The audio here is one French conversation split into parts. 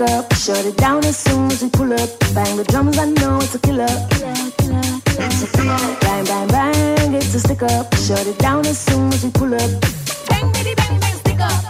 bang, it's a stick up. Shut it down as soon as we pull up. Bang the drums, I know it's a killer. Killer, killer, killer. It's a killer. Bang, bang, bang, it's a stick up. Shut it down as soon as we pull up. Bang, bitty, bang, bang, stick up.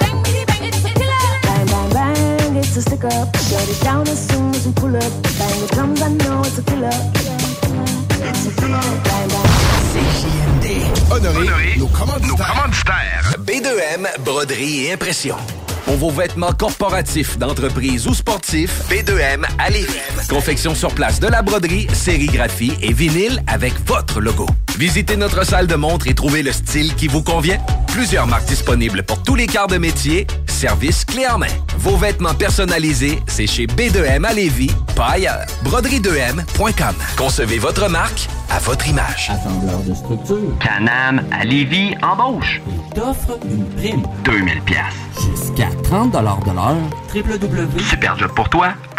Bang, bitty, bang, it's a killer. Bang, bang, bang, it's a stick up. Shut it down as soon as we pull up. Bang the drums, I know it's a killer. Killer, killer. It's a killer. Bang, bang. CJMD. Honoré, nos commanditaires. nos commanditaires. B2M, broderie et impression. Pour vos vêtements corporatifs, d'entreprise ou sportifs, B2M à Lévis. confection sur place de la broderie, sérigraphie et vinyle avec votre logo. Visitez notre salle de montre et trouvez le style qui vous convient. Plusieurs marques disponibles pour tous les quarts de métier. Service clé en main. Vos vêtements personnalisés, c'est chez B2M à Lévis, pas ailleurs. Broderie2M.com. Concevez votre marque à votre image. Assembleur de structure. Canam à Lévis embauche. Il t'offre une prime. 2000 pièces. Jusqu'à 30 de l'heure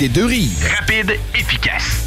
des deux rives. Rapide, efficace.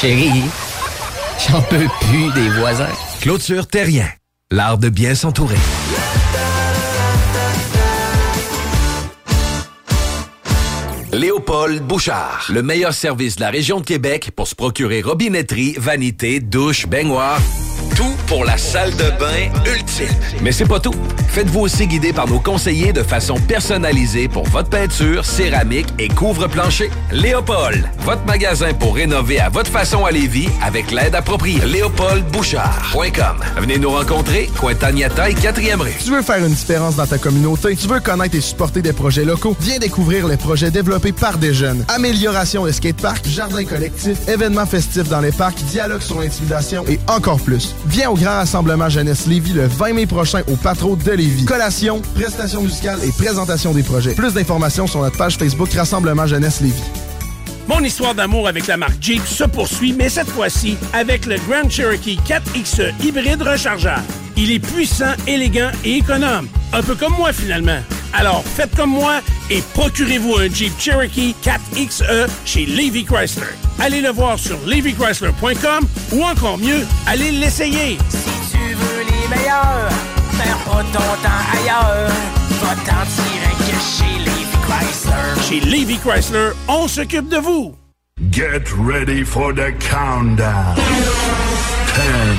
Chérie, j'en peux plus des voisins. Clôture Terrien, l'art de bien s'entourer. Léopold Bouchard, le meilleur service de la région de Québec pour se procurer robinetterie, vanité, douche, baignoire. Tout pour la salle de bain ultime. Mais c'est pas tout. Faites-vous aussi guider par nos conseillers de façon personnalisée pour votre peinture, céramique et couvre-plancher. Léopold, votre magasin pour rénover à votre façon à Lévis avec l'aide appropriée. LéopoldBouchard.com. Venez nous rencontrer, Cointagnata et 4e rue. Tu veux faire une différence dans ta communauté? Tu veux connaître et supporter des projets locaux? Viens découvrir les projets développés par des jeunes. Amélioration de skateparks, jardins collectifs, événements festifs dans les parcs, dialogue sur l'intimidation et encore plus. Viens au Grand Rassemblement Jeunesse Lévis le 20 mai prochain au Patro de Lévis. Collation, prestations musicales et présentation des projets. Plus d'informations sur notre page Facebook Rassemblement Jeunesse Lévis. Mon histoire d'amour avec la marque Jeep se poursuit, mais cette fois-ci avec le Grand Cherokee 4XE hybride rechargeable. Il est puissant, élégant et économe. Un peu comme moi finalement. Alors faites comme moi et procurez-vous un Jeep Cherokee 4XE chez Levy Chrysler. Allez le voir sur levychrysler.com ou encore mieux, allez l'essayer. Si tu veux les meilleurs, pas ailleurs. Tirer chez Levy Chrysler. Chez Levy Chrysler, on s'occupe de vous. Get ready for the countdown. 10,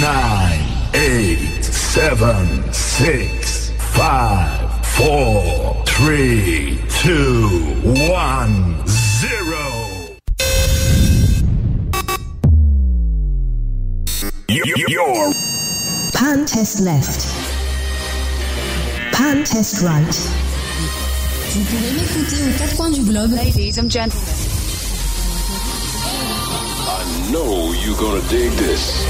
9, 8, 7, 6, 5, 4, 3, 2, 1, 0. You're Pan test left. Pan test right. Vous pouvez m'écouter aux quatre coins du globe. Ladies and gentlemen. I know you're gonna dig this.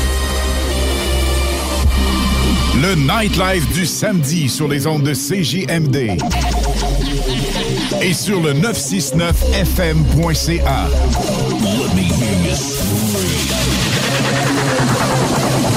Le nightlife du samedi sur les ondes de CJMD. Et sur le 969fm.ca.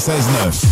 96.9.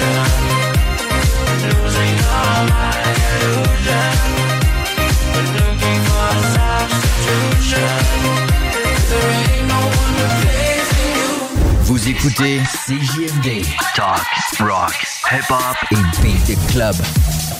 illusion Losing all my looking for substitution There ain't no one replacing you écoutez CJMD Talk, rock, hip-hop et beat the club.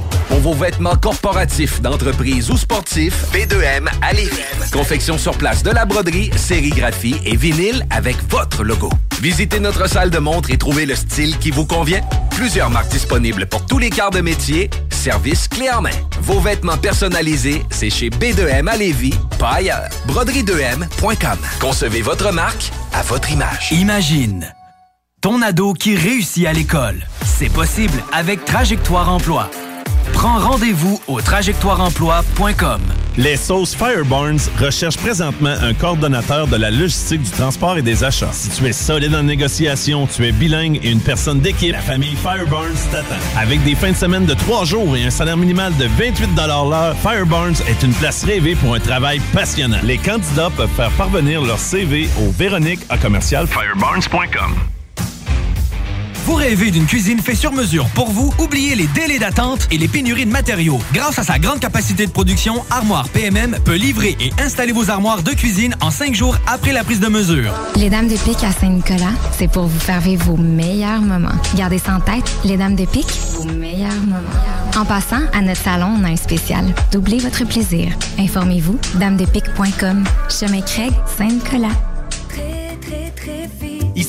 Pour vos vêtements corporatifs, d'entreprise ou sportifs, B2M à Lévis. Confection sur place de la broderie, sérigraphie et vinyle avec votre logo. Visitez notre salle de montre et trouvez le style qui vous convient. Plusieurs marques disponibles pour tous les quarts de métier. Service clé en main. Vos vêtements personnalisés, c'est chez B2M à Lévis, pas ailleurs. Broderie2M.com. Concevez votre marque à votre image. Imagine ton ado qui réussit à l'école. C'est possible avec Trajectoire Emploi. Prends rendez-vous au trajectoireemploi.com. Les sauces Fireburns recherchent présentement un coordonnateur de la logistique du transport et des achats. Si tu es solide en négociation, tu es bilingue et une personne d'équipe, la famille Fireburns t'attend. Avec des fins de semaine de trois jours et un salaire minimal de 28 l'heure, Fireburns est une place rêvée pour un travail passionnant. Les candidats peuvent faire parvenir leur CV au Véronique à commercial fireburns.com. Vous rêvez d'une cuisine faite sur mesure pour vous? Oubliez les délais d'attente et les pénuries de matériaux. Grâce à sa grande capacité de production, Armoire PMM peut livrer et installer vos armoires de cuisine en cinq jours après la prise de mesure. Les Dames de Pique à Saint-Nicolas, c'est pour vous faire vivre vos meilleurs moments. Gardez ça en tête, les Dames de Pique, vos meilleurs moments. En passant, à notre salon, on a un spécial. Doublez votre plaisir. Informez-vous, damedepique.com. Chemin Craig, Saint-Nicolas.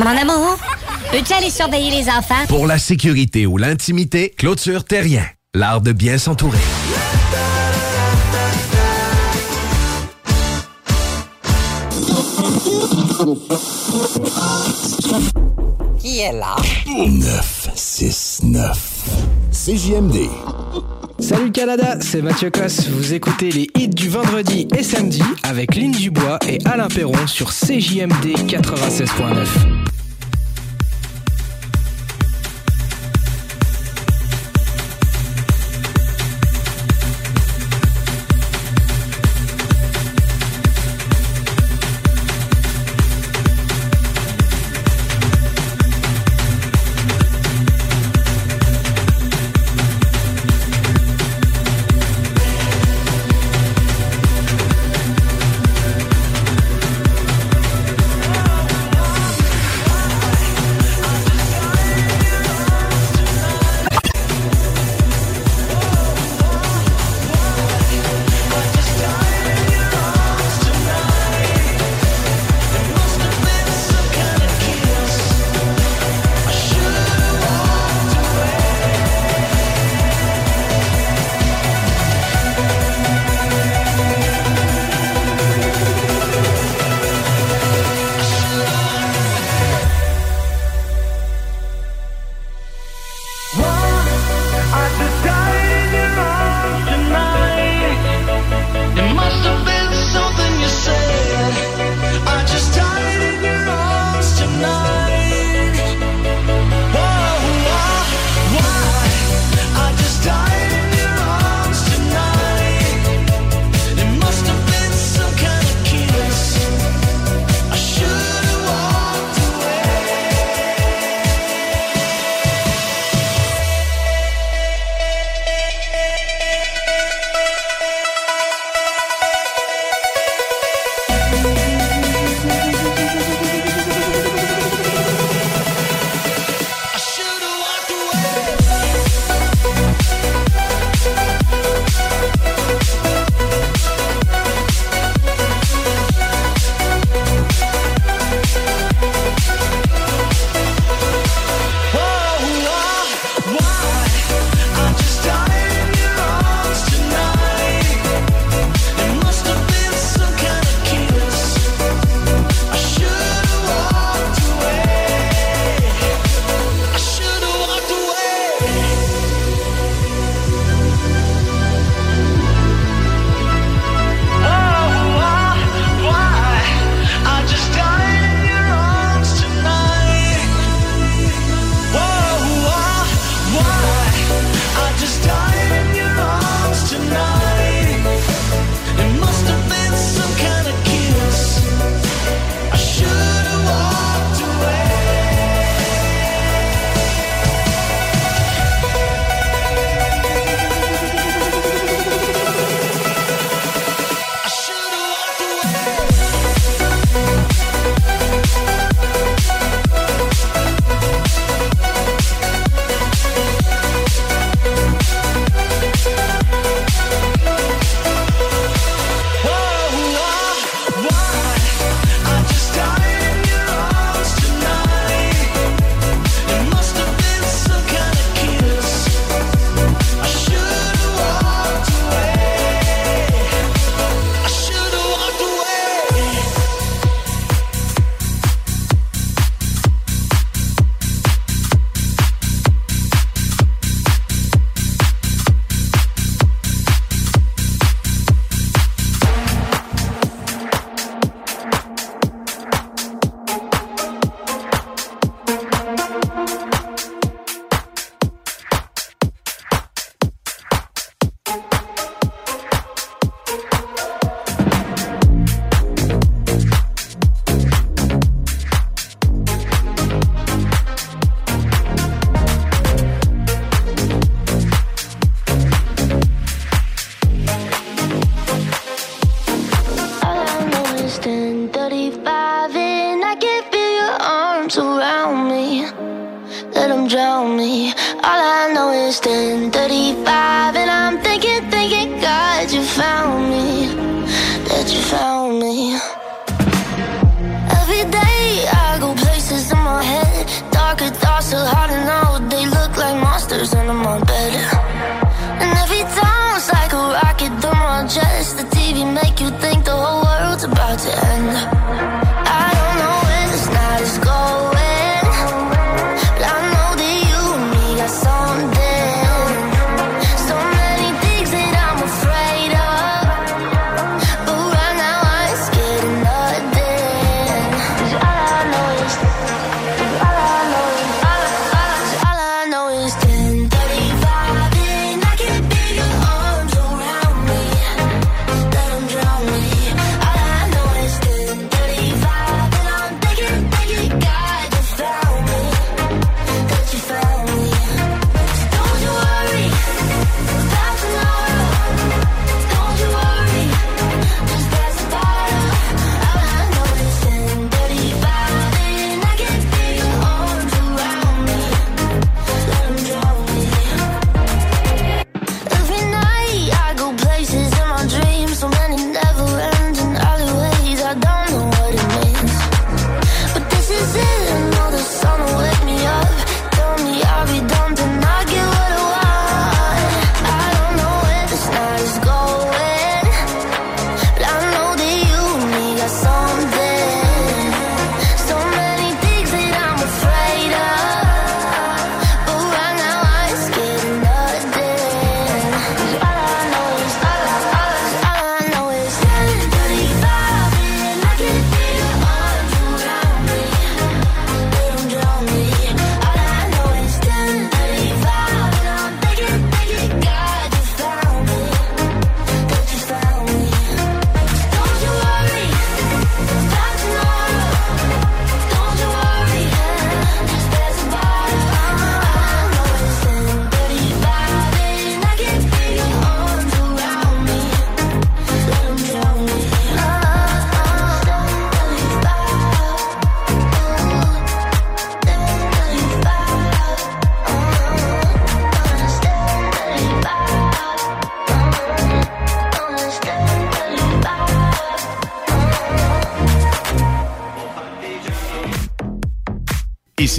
Mon amour, peux-tu aller surveiller les enfants? Pour la sécurité ou l'intimité, clôture terrien. L'art de bien s'entourer. Qui est là? 969 CJMD. Salut Canada, c'est Mathieu Cosse. Vous écoutez les hits du vendredi et samedi avec Lynn Dubois et Alain Perron sur CJMD 96.9.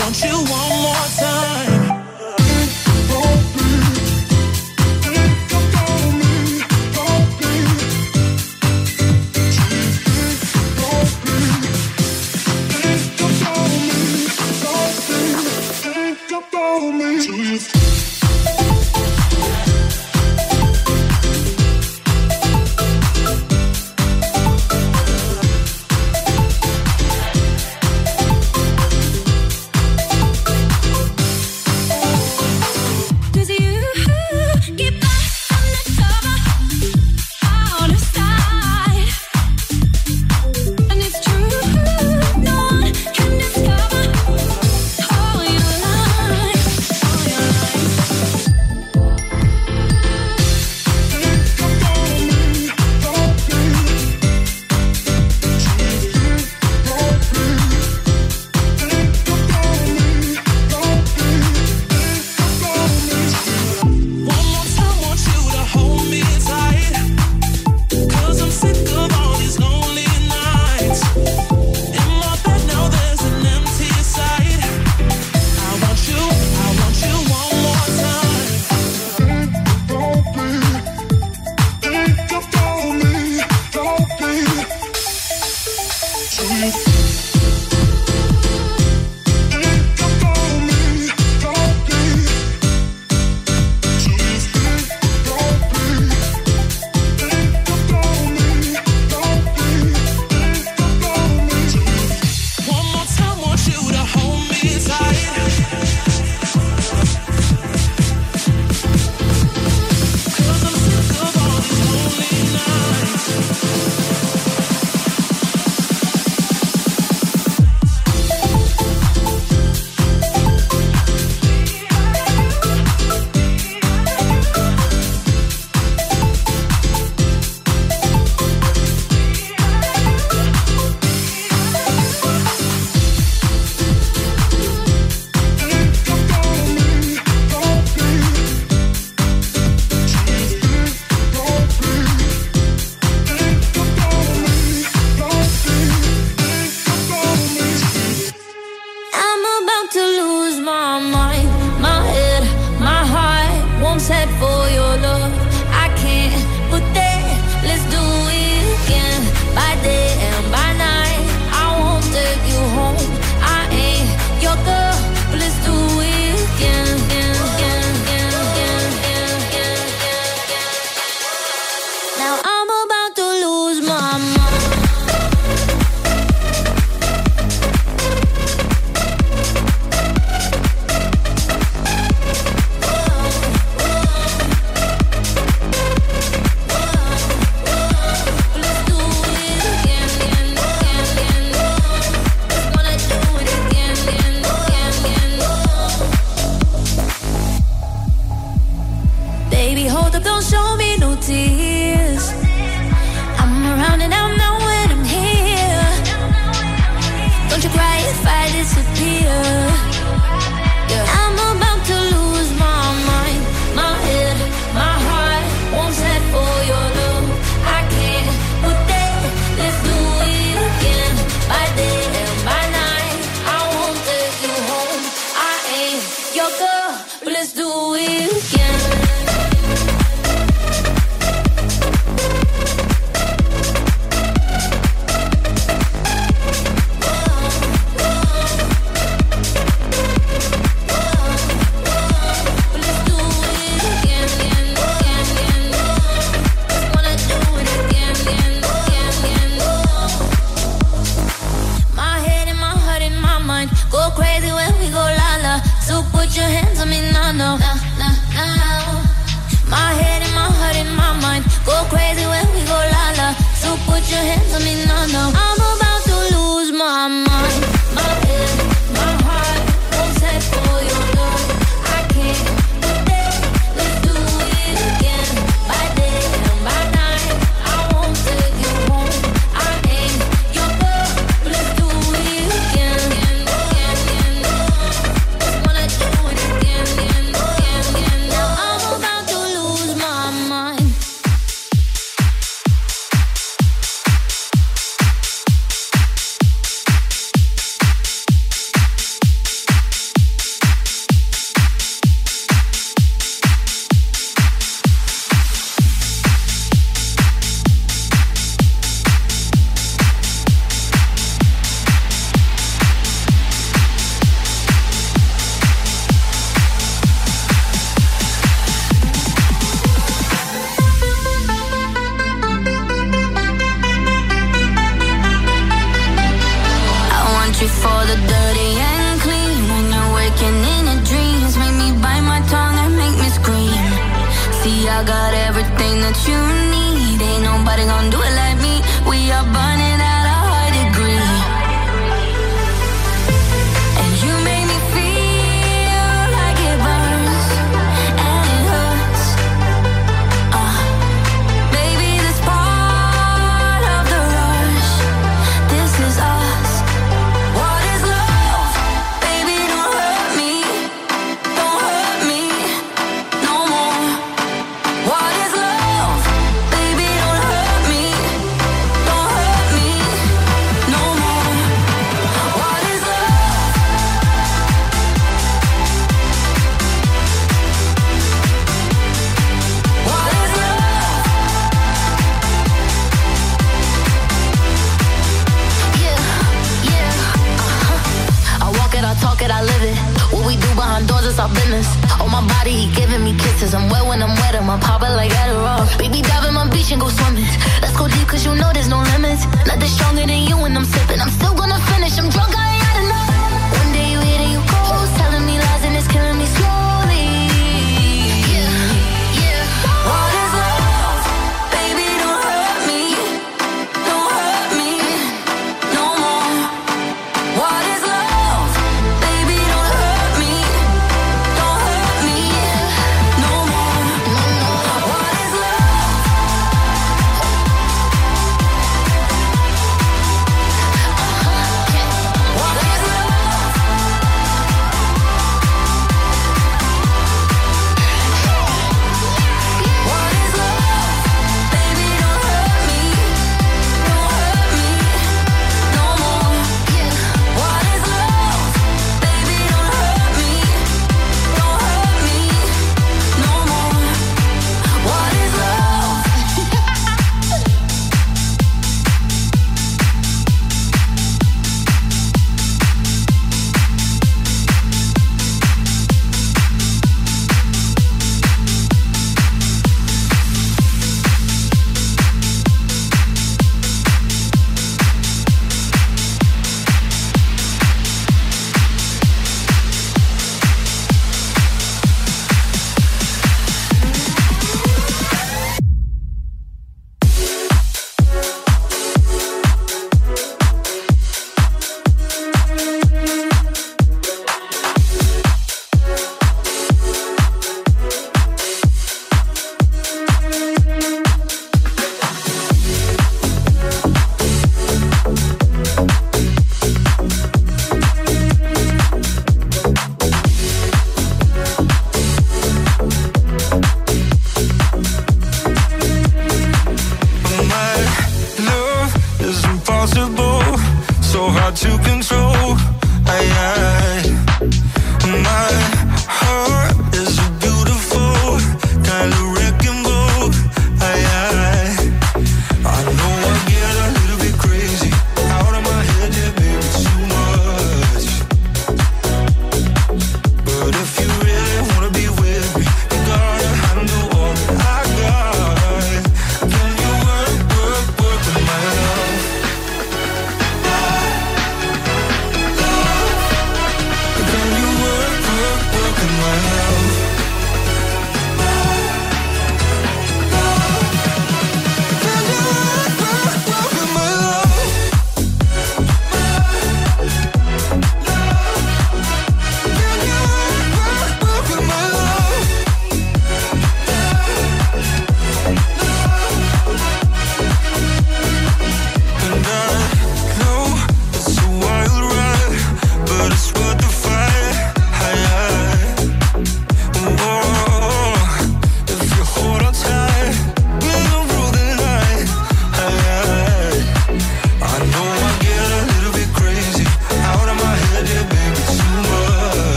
want you one more time.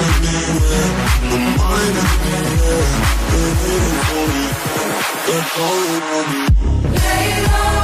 Anywhere, my mind air. They're me. They're calling on me. Lay low,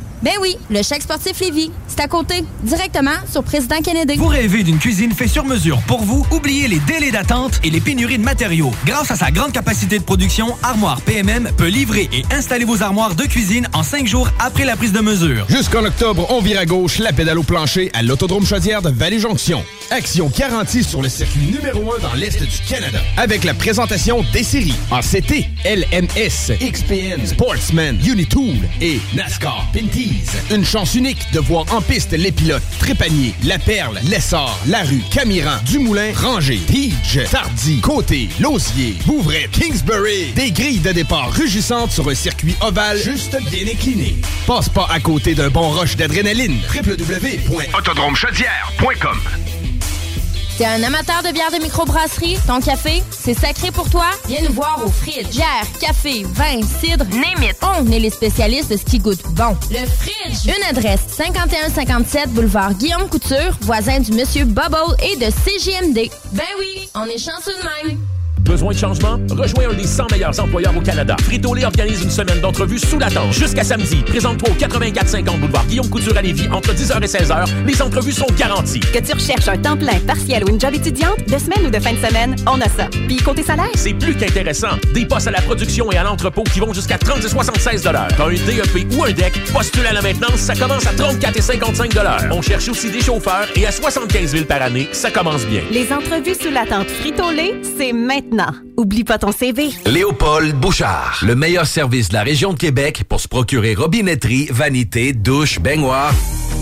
Ben oui, le chèque sportif Lévis. C'est à côté, directement sur Président Kennedy. Vous rêvez d'une cuisine faite sur mesure pour vous? Oubliez les délais d'attente et les pénuries de matériaux. Grâce à sa grande capacité de production, Armoire PMM peut livrer et installer vos armoires de cuisine en cinq jours après la prise de mesure. Jusqu'en octobre, on vire à gauche la pédale au plancher à l'Autodrome Chaudière de Vallée-Jonction. Action garantie sur le circuit numéro 1 dans l'Est du Canada. Avec la présentation des séries en CT, LMS, XPN, Sportsman, Unitool et NASCAR Pinty. Une chance unique de voir en piste les pilotes Trépanier, La Perle, Lessard, Larue, Camiran, Dumoulin, Ranger, Pidge, Tardy, Côté, Lausier, Bouvray, Kingsbury. Des grilles de départ rugissantes sur un circuit ovale juste bien incliné. Passe pas à côté d'un bon rush d'adrénaline. www.autodromechaudière.com T'es un amateur de bière de microbrasserie? Ton café, c'est sacré pour toi? Viens nous voir au Fridge. Bière, café, vin, cidre, name it. On est les spécialistes de ce qui goûte bon. Le Fridge. Une adresse, 5157 boulevard Guillaume Couture, voisin du Monsieur Bubble et de CGMD. Ben oui, on est chanceux de même. Besoin de changement? Rejoins un des 100 meilleurs employeurs au Canada. Frito-Lay organise une semaine d'entrevues sous la tente. Jusqu'à samedi, présente-toi au 8450 boulevard Guillaume Couture à Lévis entre 10h et 16h. Les entrevues sont garanties. Que tu recherches un temps plein, partiel ou une job étudiante, de semaine ou de fin de semaine, on a ça. Puis côté salaire? C'est plus qu'intéressant. Des postes à la production et à l'entrepôt qui vont jusqu'à 30 et 76 T'as un DEP ou un DEC, postule à la maintenance, ça commence à 34 et 55 On cherche aussi des chauffeurs et à 75 000 par année, ça commence bien. Les entrevues sous la tente Frito-Lay, c'est maintenant. Oublie pas ton CV. Léopold Bouchard, le meilleur service de la région de Québec pour se procurer robinetterie, vanité, douche, baignoire.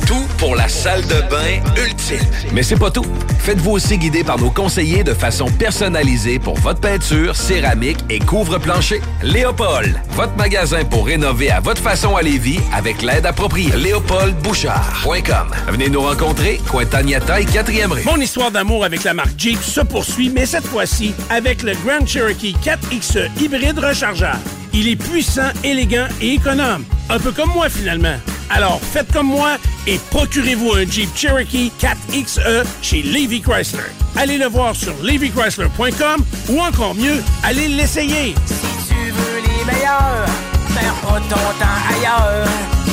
Tout pour la salle de bain ultime. Mais c'est pas tout. Faites-vous aussi guider par nos conseillers de façon personnalisée pour votre peinture, céramique et couvre-plancher. Léopold, votre magasin pour rénover à votre façon à Lévis avec l'aide appropriée. LéopoldBouchard.com. Venez nous rencontrer, Cointagnata et 4e rue. Mon histoire d'amour avec la marque Jeep se poursuit, mais cette fois-ci avec le Grand Cherokee 4XE hybride rechargeable. Il est puissant, élégant et économe. Un peu comme moi finalement. Alors faites comme moi et procurez-vous un Jeep Cherokee 4XE chez Levy Chrysler. Allez le voir sur levychrysler.com ou encore mieux, allez l'essayer. Si tu veux les meilleurs, perds pas ton temps ailleurs.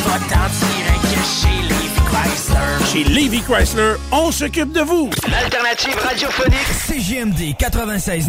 Va t'en tirer que chez Levi Chrysler. Chez Levy Chrysler, on s'occupe de vous. L'alternative radiophonique. CGMD 96.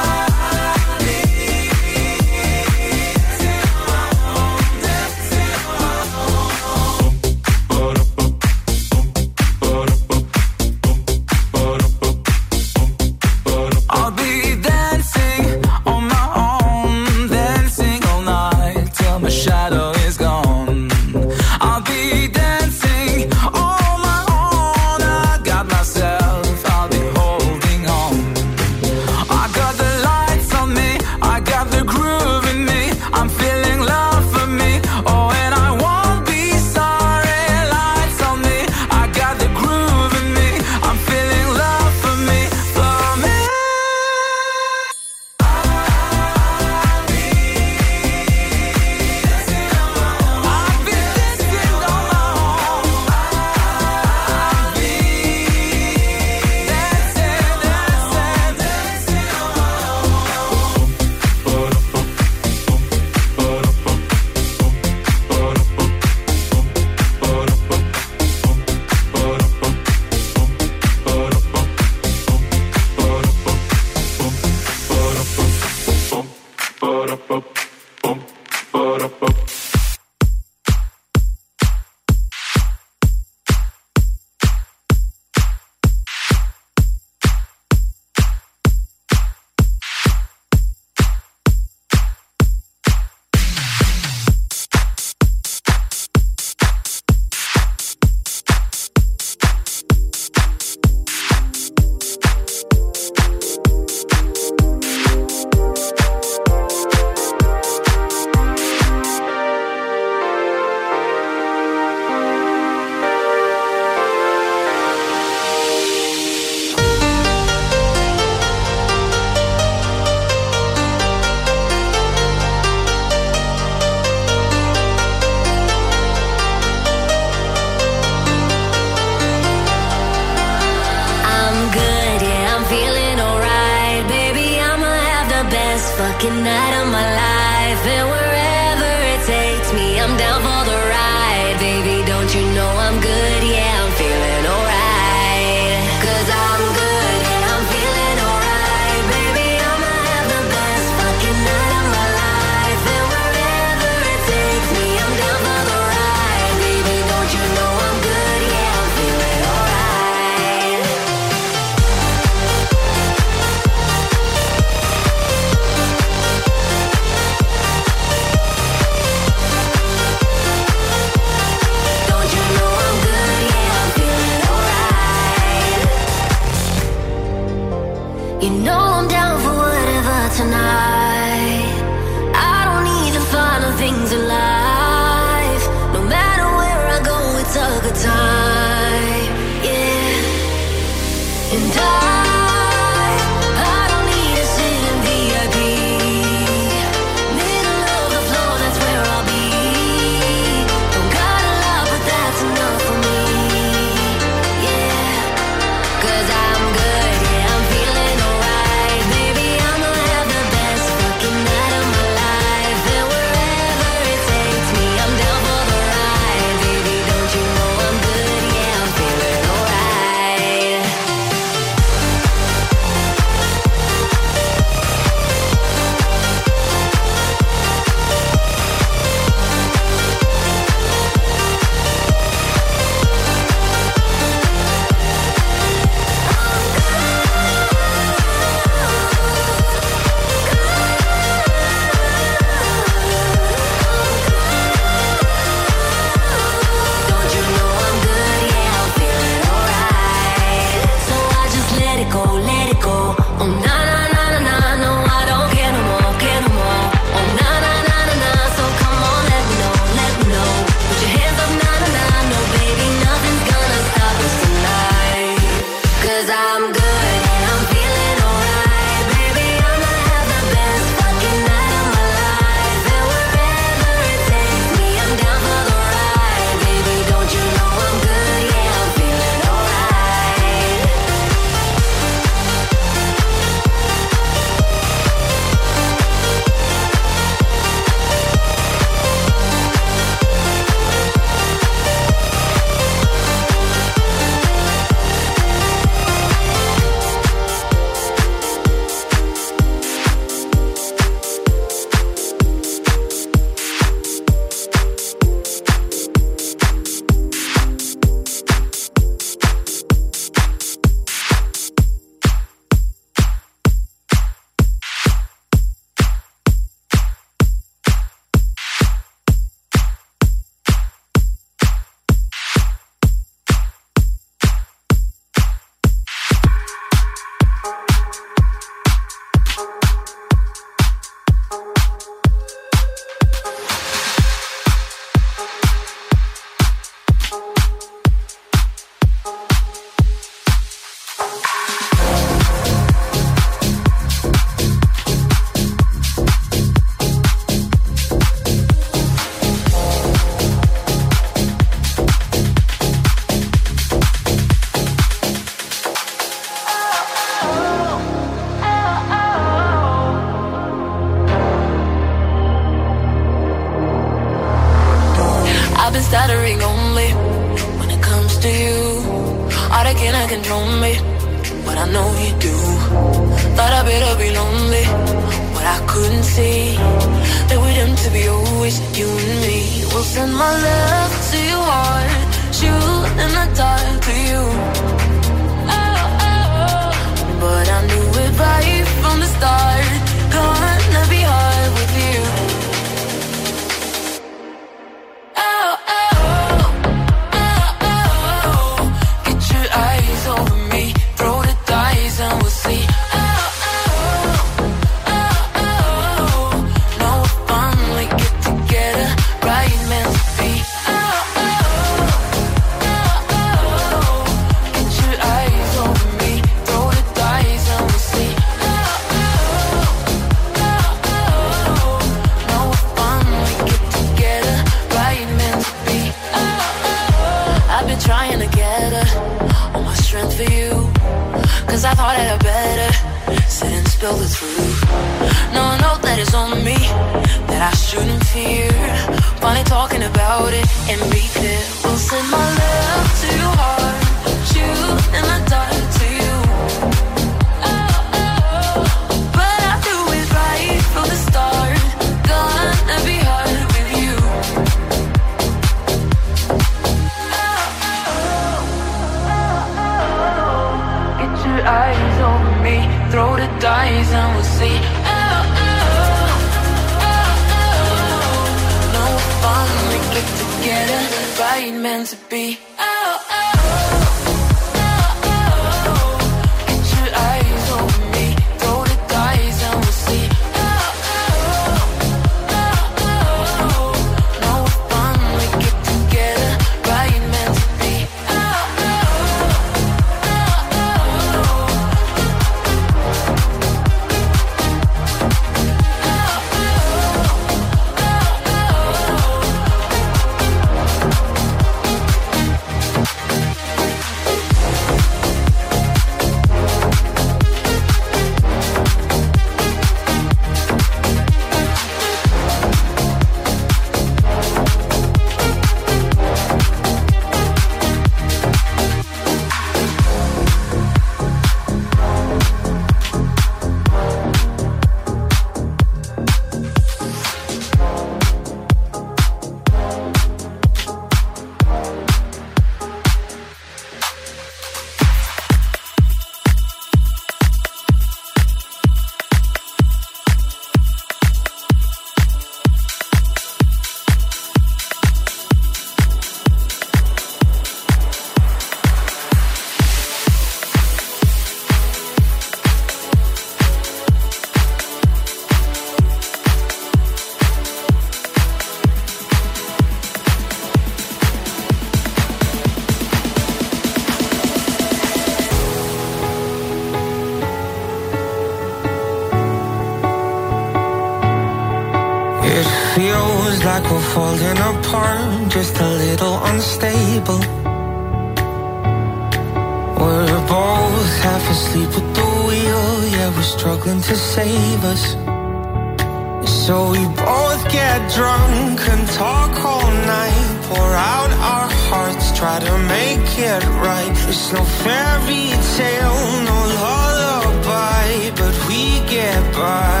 drunk and talk all night. Pour out our hearts, try to make it right. It's no fairy tale, no lullaby, but we get by.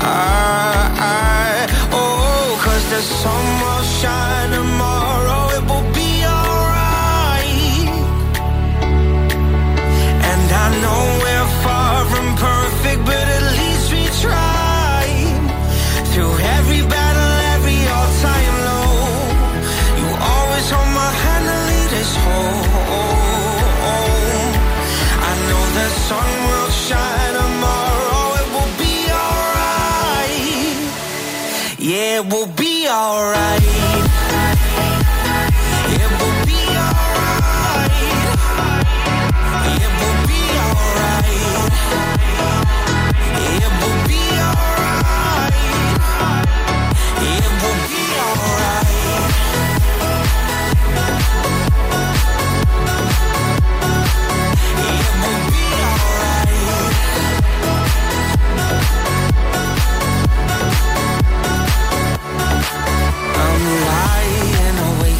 I, I, oh, cause the sun will shine.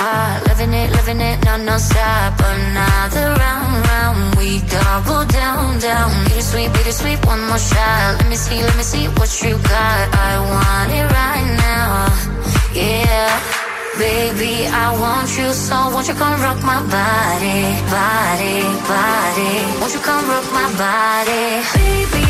So. Living it, living it, non, non-stop. Another round, round. We double down, down. Bittersweet, bittersweet, one more shot. Let me see, let me see what you got. I want it right now. Yeah. Baby, I want you so won't you come rock my body, body, body. Won't you come rock my body? Baby,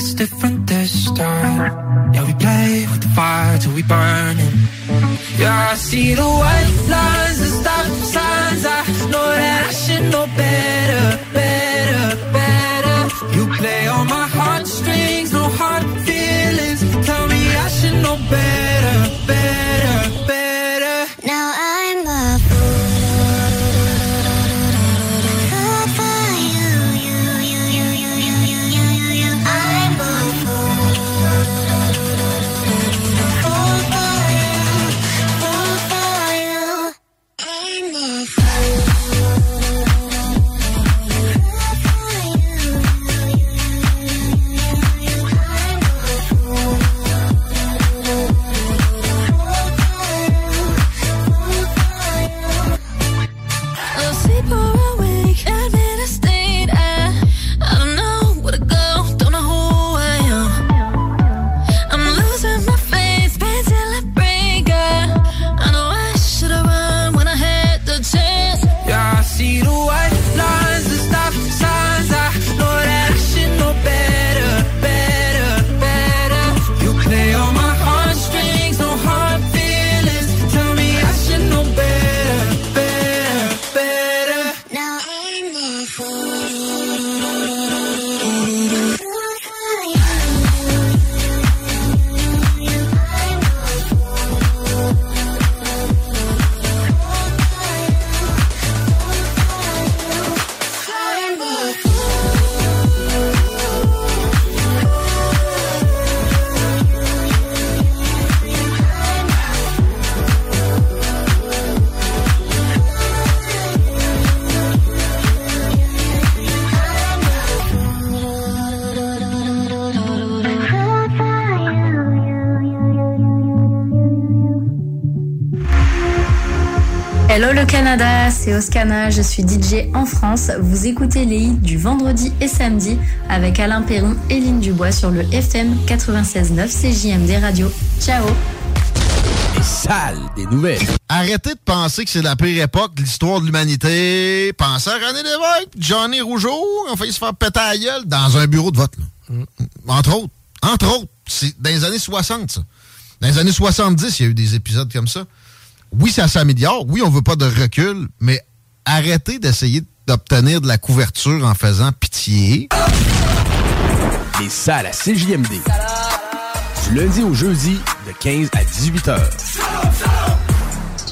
sister c'est Oscana, je suis DJ en France. Vous écoutez les hits du vendredi et samedi avec Alain Perron et Lynn Dubois sur le FM 96.9 CJMD Radio. Ciao Les salles des nouvelles. Arrêtez de penser que c'est la pire époque de l'histoire de l'humanité. Pensez à René Lévesque, Johnny Rougeau, on fait se faire péter la gueule dans un bureau de vote. là. Entre autres. Entre autres. C'est dans les années 60, ça. Dans les années 70, il y a eu des épisodes comme ça. Oui, ça s'améliore. Oui, on veut pas de recul, mais arrêtez d'essayer d'obtenir de la couverture en faisant pitié. Les salles à CJMD. Du lundi au jeudi, de 15 à 18 heures.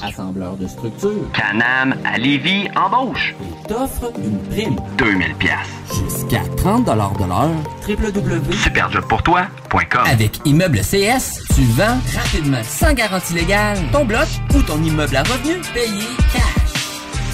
Assembleur de structure. Canam à Lévis embauche. T'offre une prime. 2000 pièces. Jusqu'à 30 de l'heure. www. Superjobpourtoi.com. Avec Immeuble CS, tu vends rapidement, sans garantie légale, ton bloc ou ton immeuble à revenu payé cash.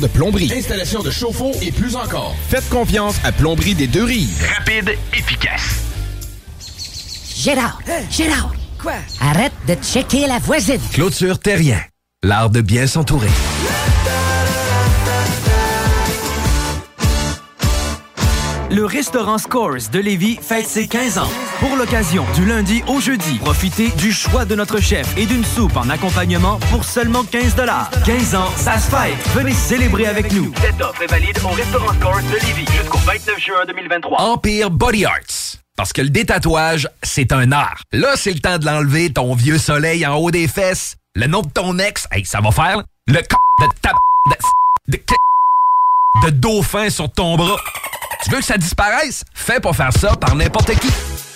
de plomberie, installation de chauffe-eau et plus encore. Faites confiance à Plomberie des deux rives. Rapide, efficace. Gérard! Gérard! Quoi? Arrête de checker la voisine! Clôture Terrien. L'art de bien s'entourer. Le restaurant Scores de Lévis fête ses 15 ans. Pour l'occasion, du lundi au jeudi, profitez du choix de notre chef et d'une soupe en accompagnement pour seulement 15 15 ans, ça se fête. Venez célébrer avec nous. Cette offre est valide au restaurant Scores de Lévis jusqu'au 29 juin 2023. Empire Body Arts. Parce que le détatouage, c'est un art. Là, c'est le temps de l'enlever, ton vieux soleil en haut des fesses. Le nom de ton ex, hey, ça va faire. Le c de ta... de... de... de dauphin sur ton bras. Tu veux que ça disparaisse? Fais pas faire ça par n'importe qui.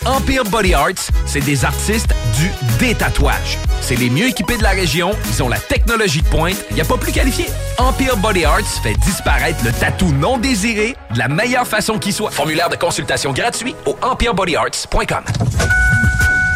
Empire Body Arts, c'est des artistes du détatouage. C'est les mieux équipés de la région, ils ont la technologie de pointe, il a pas plus qualifié. Empire Body Arts fait disparaître le tatou non désiré de la meilleure façon qui soit. Formulaire de consultation gratuit au empirebodyarts.com.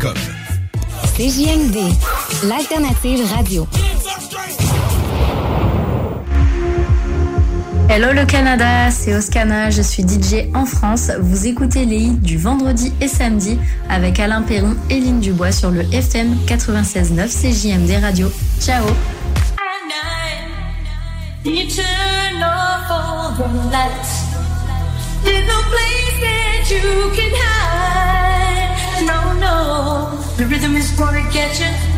CJMD, l'alternative radio. Hello le Canada, c'est Oscana, je suis DJ en France. Vous écoutez les hits du vendredi et samedi avec Alain Perron et Lynn Dubois sur le FM 96.9 CJMD Radio. Ciao You turn off rhythm is gonna get you.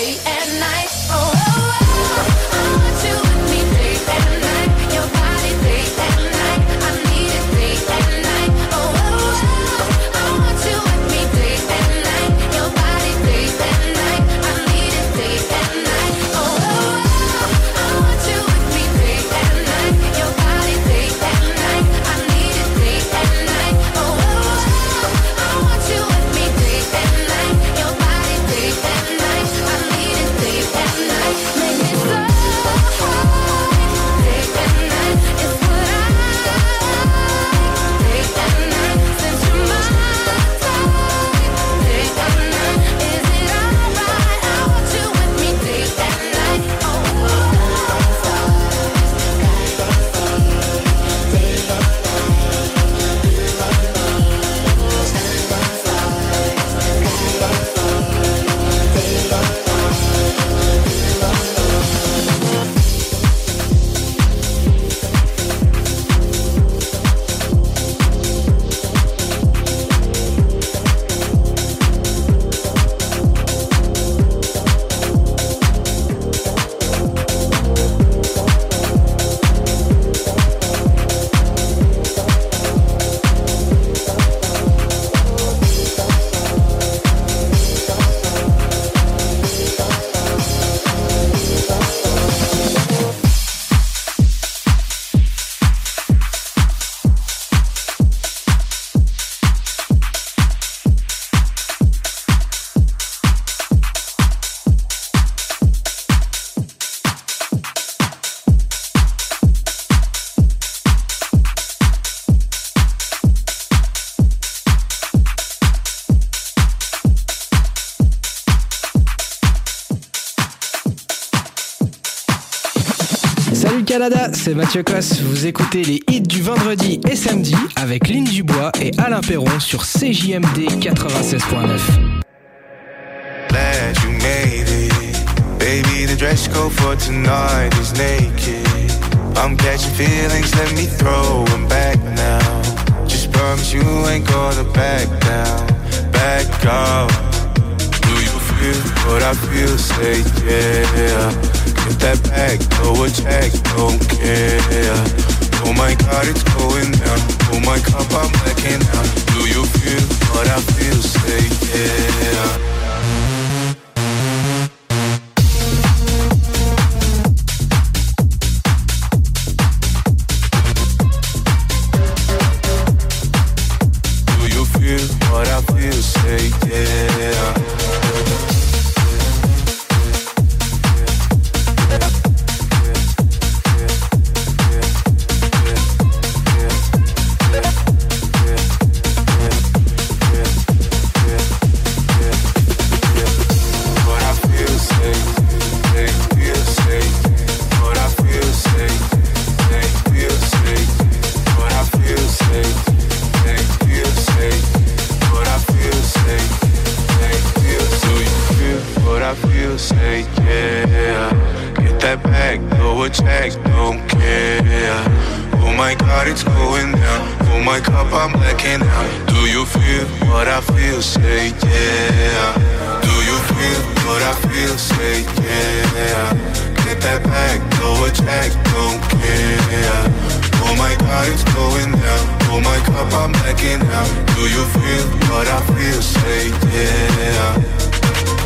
J c'est Mathieu Cosse. Vous écoutez les hits du vendredi et samedi avec Lynn Dubois et Alain Perron sur CJMD 96.9. Glad you made it. Baby, the dress code for tonight is naked. I'm catching feelings, let me throw them back now. Just promise you ain't gonna back down, back up. Do you feel what I feel? Say yeah. Get that back, throw a check, don't care. Oh my god, it's going down. Oh my cup, I'm blacking out. Do you feel what I feel? Say yeah. What Say yeah. Get that back, throw a check, don't care. Oh my God, it's going down. Oh my cup, I'm blacking out. Do you feel what I feel? Say yeah.